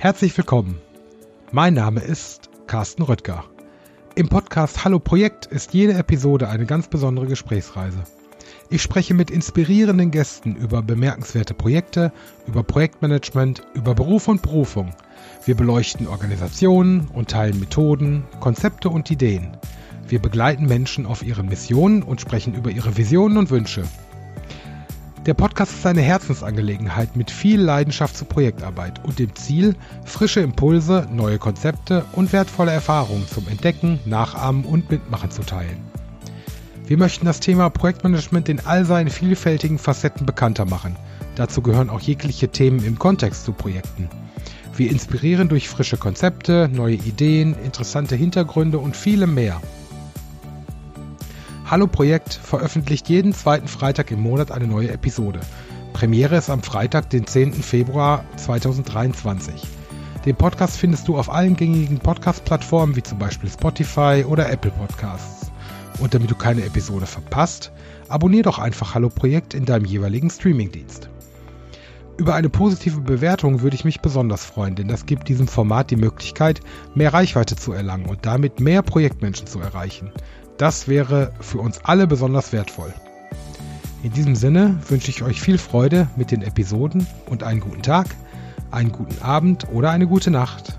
Herzlich willkommen. Mein Name ist Carsten Röttger. Im Podcast Hallo Projekt ist jede Episode eine ganz besondere Gesprächsreise. Ich spreche mit inspirierenden Gästen über bemerkenswerte Projekte, über Projektmanagement, über Beruf und Berufung. Wir beleuchten Organisationen und teilen Methoden, Konzepte und Ideen. Wir begleiten Menschen auf ihren Missionen und sprechen über ihre Visionen und Wünsche. Der Podcast ist eine Herzensangelegenheit mit viel Leidenschaft zur Projektarbeit und dem Ziel, frische Impulse, neue Konzepte und wertvolle Erfahrungen zum Entdecken, Nachahmen und Mitmachen zu teilen. Wir möchten das Thema Projektmanagement in all seinen vielfältigen Facetten bekannter machen. Dazu gehören auch jegliche Themen im Kontext zu Projekten. Wir inspirieren durch frische Konzepte, neue Ideen, interessante Hintergründe und vielem mehr. Hallo Projekt veröffentlicht jeden zweiten Freitag im Monat eine neue Episode. Premiere ist am Freitag, den 10. Februar 2023. Den Podcast findest du auf allen gängigen Podcast-Plattformen wie zum Beispiel Spotify oder Apple Podcasts. Und damit du keine Episode verpasst, abonnier doch einfach Hallo Projekt in deinem jeweiligen Streamingdienst. Über eine positive Bewertung würde ich mich besonders freuen, denn das gibt diesem Format die Möglichkeit, mehr Reichweite zu erlangen und damit mehr Projektmenschen zu erreichen. Das wäre für uns alle besonders wertvoll. In diesem Sinne wünsche ich euch viel Freude mit den Episoden und einen guten Tag, einen guten Abend oder eine gute Nacht.